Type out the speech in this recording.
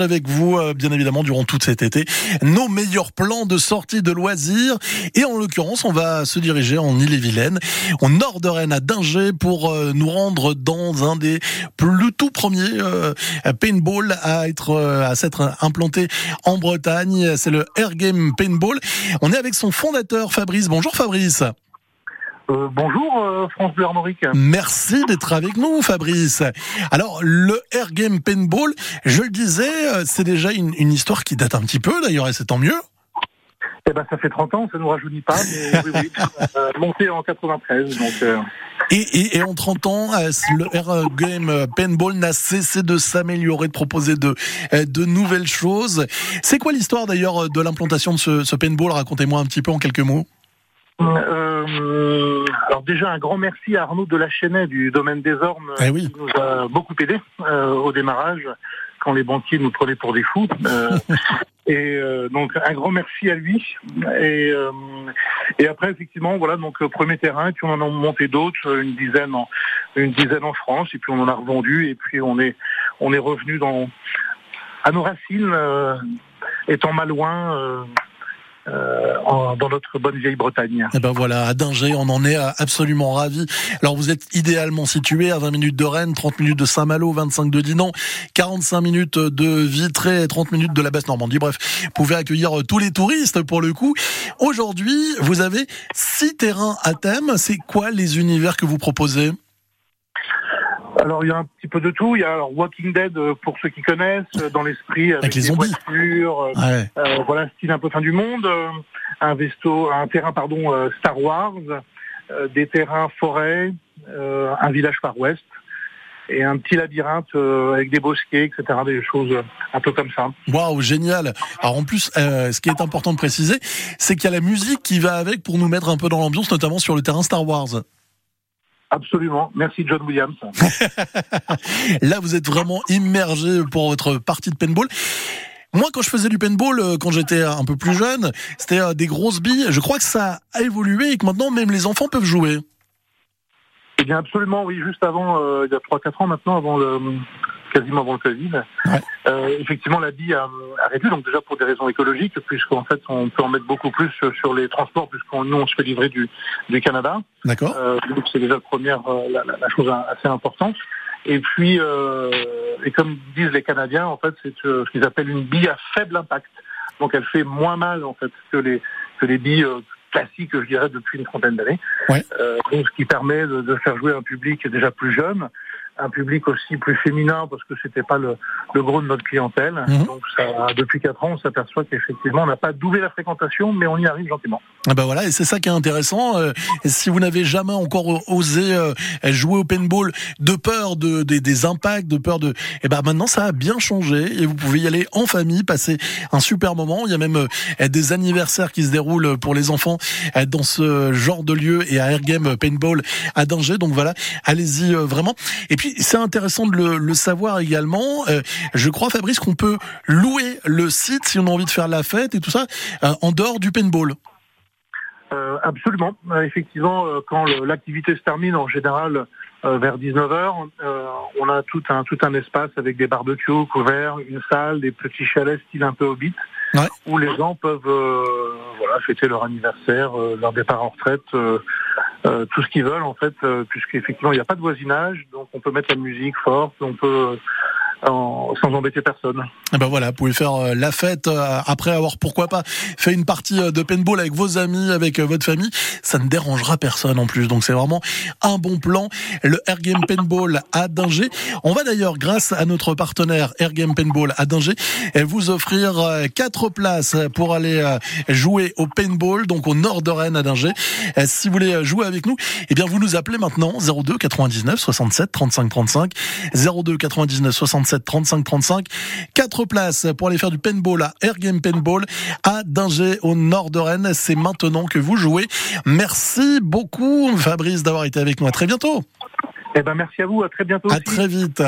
avec vous, euh, bien évidemment, durant tout cet été, nos meilleurs plans de sortie de loisirs. Et en l'occurrence, on va se diriger en Ille-et-Vilaine, au nord de Rennes, à Dinger, pour euh, nous rendre dans un des plus tout premiers euh, paintball à être à s'être implanté en Bretagne. C'est le Air Game Paintball. On est avec son fondateur, Fabrice. Bonjour Fabrice. Euh, bonjour euh, France Bleu Armorique. Merci d'être avec nous Fabrice. Alors le Air Game Paintball, je le disais, euh, c'est déjà une, une, histoire qui date un petit peu d'ailleurs et c'est tant mieux. Eh ben ça fait 30 ans, ça nous rajeunit pas, mais oui, oui. Euh, monté en 93 donc. Euh... Et, et, et, en 30 ans, le Air Game Paintball n'a cessé de s'améliorer, de proposer de, de nouvelles choses. C'est quoi l'histoire d'ailleurs de l'implantation de ce, ce paintball? Racontez-moi un petit peu en quelques mots. Euh, alors déjà un grand merci à Arnaud de la Chenet du domaine des Ormes eh oui. qui nous a beaucoup aidé euh, au démarrage quand les banquiers nous prenaient pour des fous. Euh, et euh, donc un grand merci à lui. Et, euh, et après effectivement voilà donc premier terrain et puis on en a monté d'autres une dizaine en une dizaine en France et puis on en a revendu et puis on est on est revenu dans à nos racines étant malouin euh, en, dans notre bonne vieille Bretagne. Et ben voilà, à Dinger, on en est absolument ravis. Alors vous êtes idéalement situé à 20 minutes de Rennes, 30 minutes de Saint-Malo, 25 de Dinan, 45 minutes de Vitré, 30 minutes de la Basse-Normandie. Bref, vous pouvez accueillir tous les touristes pour le coup. Aujourd'hui, vous avez six terrains à thème. C'est quoi les univers que vous proposez? Alors il y a un petit peu de tout. Il y a alors Walking Dead euh, pour ceux qui connaissent euh, dans l'esprit avec, avec, les des zombies. voitures, ouais. euh, voilà style un peu fin du monde, un vesto, un terrain pardon Star Wars, des terrains forêt, un village Far West et un petit labyrinthe euh, avec des bosquets, etc., des choses un peu comme ça. Waouh, génial Alors en plus, euh, ce qui est important de préciser, c'est qu'il y a la musique qui va avec pour nous mettre un peu dans l'ambiance, notamment sur le terrain Star Wars. Absolument. Merci John Williams. Là, vous êtes vraiment immergé pour votre partie de paintball. Moi, quand je faisais du paintball, quand j'étais un peu plus jeune, c'était des grosses billes. Je crois que ça a évolué et que maintenant, même les enfants peuvent jouer. Eh bien, absolument, oui. Juste avant, euh, il y a 3-4 ans maintenant, avant le, quasiment avant le Covid, ouais. euh, effectivement, la bille a, a, réduit, donc déjà pour des raisons écologiques, puisqu'en fait, on peut en mettre beaucoup plus sur les transports, puisqu'on nous, on se fait livrer du, du Canada. D'accord. Euh, donc, c'est déjà la première, la, la, la, chose assez importante. Et puis, euh, et comme disent les Canadiens, en fait, c'est ce qu'ils appellent une bille à faible impact. Donc, elle fait moins mal, en fait, que les, que les billes classique, je dirais, depuis une trentaine d'années. Ouais. Euh, donc, ce qui permet de, de, faire jouer un public déjà plus jeune, un public aussi plus féminin, parce que c'était pas le, le, gros de notre clientèle. Mmh. Donc, ça, depuis quatre ans, on s'aperçoit qu'effectivement, on n'a pas doublé la fréquentation, mais on y arrive gentiment. Ah ben voilà, et c'est ça qui est intéressant. Euh, si vous n'avez jamais encore osé euh, jouer au paintball de peur de, de, des impacts, de peur de, et eh ben maintenant ça a bien changé et vous pouvez y aller en famille, passer un super moment. Il y a même euh, des anniversaires qui se déroulent pour les enfants euh, dans ce genre de lieu et à Airgame Paintball à Danger. Donc voilà, allez-y euh, vraiment. Et puis c'est intéressant de le, le savoir également. Euh, je crois Fabrice qu'on peut louer le site si on a envie de faire la fête et tout ça en dehors du paintball. Euh, absolument. Euh, effectivement, euh, quand l'activité se termine, en général, euh, vers 19h, on a tout un, tout un espace avec des barbecues couverts, une salle, des petits chalets style un peu hobbit, ouais. où les gens peuvent voilà, fêter leur anniversaire, leur départ en retraite, tout ce qu'ils veulent en fait, puisqu'effectivement il n'y a pas de voisinage, donc on peut mettre la musique forte, on peut en, sans embêter personne. Et ben voilà, vous pouvez faire euh, la fête euh, après avoir pourquoi pas fait une partie euh, de paintball avec vos amis, avec votre famille. Ça ne dérangera personne en plus, donc c'est vraiment un bon plan. Le Air Game Paintball à Dinger. On va d'ailleurs, grâce à notre partenaire Air Game Paintball à Dinger, vous offrir quatre places pour aller jouer au paintball, donc au nord de Rennes à Dinger. Si vous voulez jouer avec nous, eh bien vous nous appelez maintenant 02 99 67 35 35 02 99 67 35 35. Quatre places pour aller faire du paintball à Air Game Paintball à Dinger au nord de Rennes. C'est maintenant que vous jouez. Merci beaucoup Fabrice d'avoir été avec nous. À très bientôt. Eh ben merci à vous. À très bientôt. À aussi. très vite.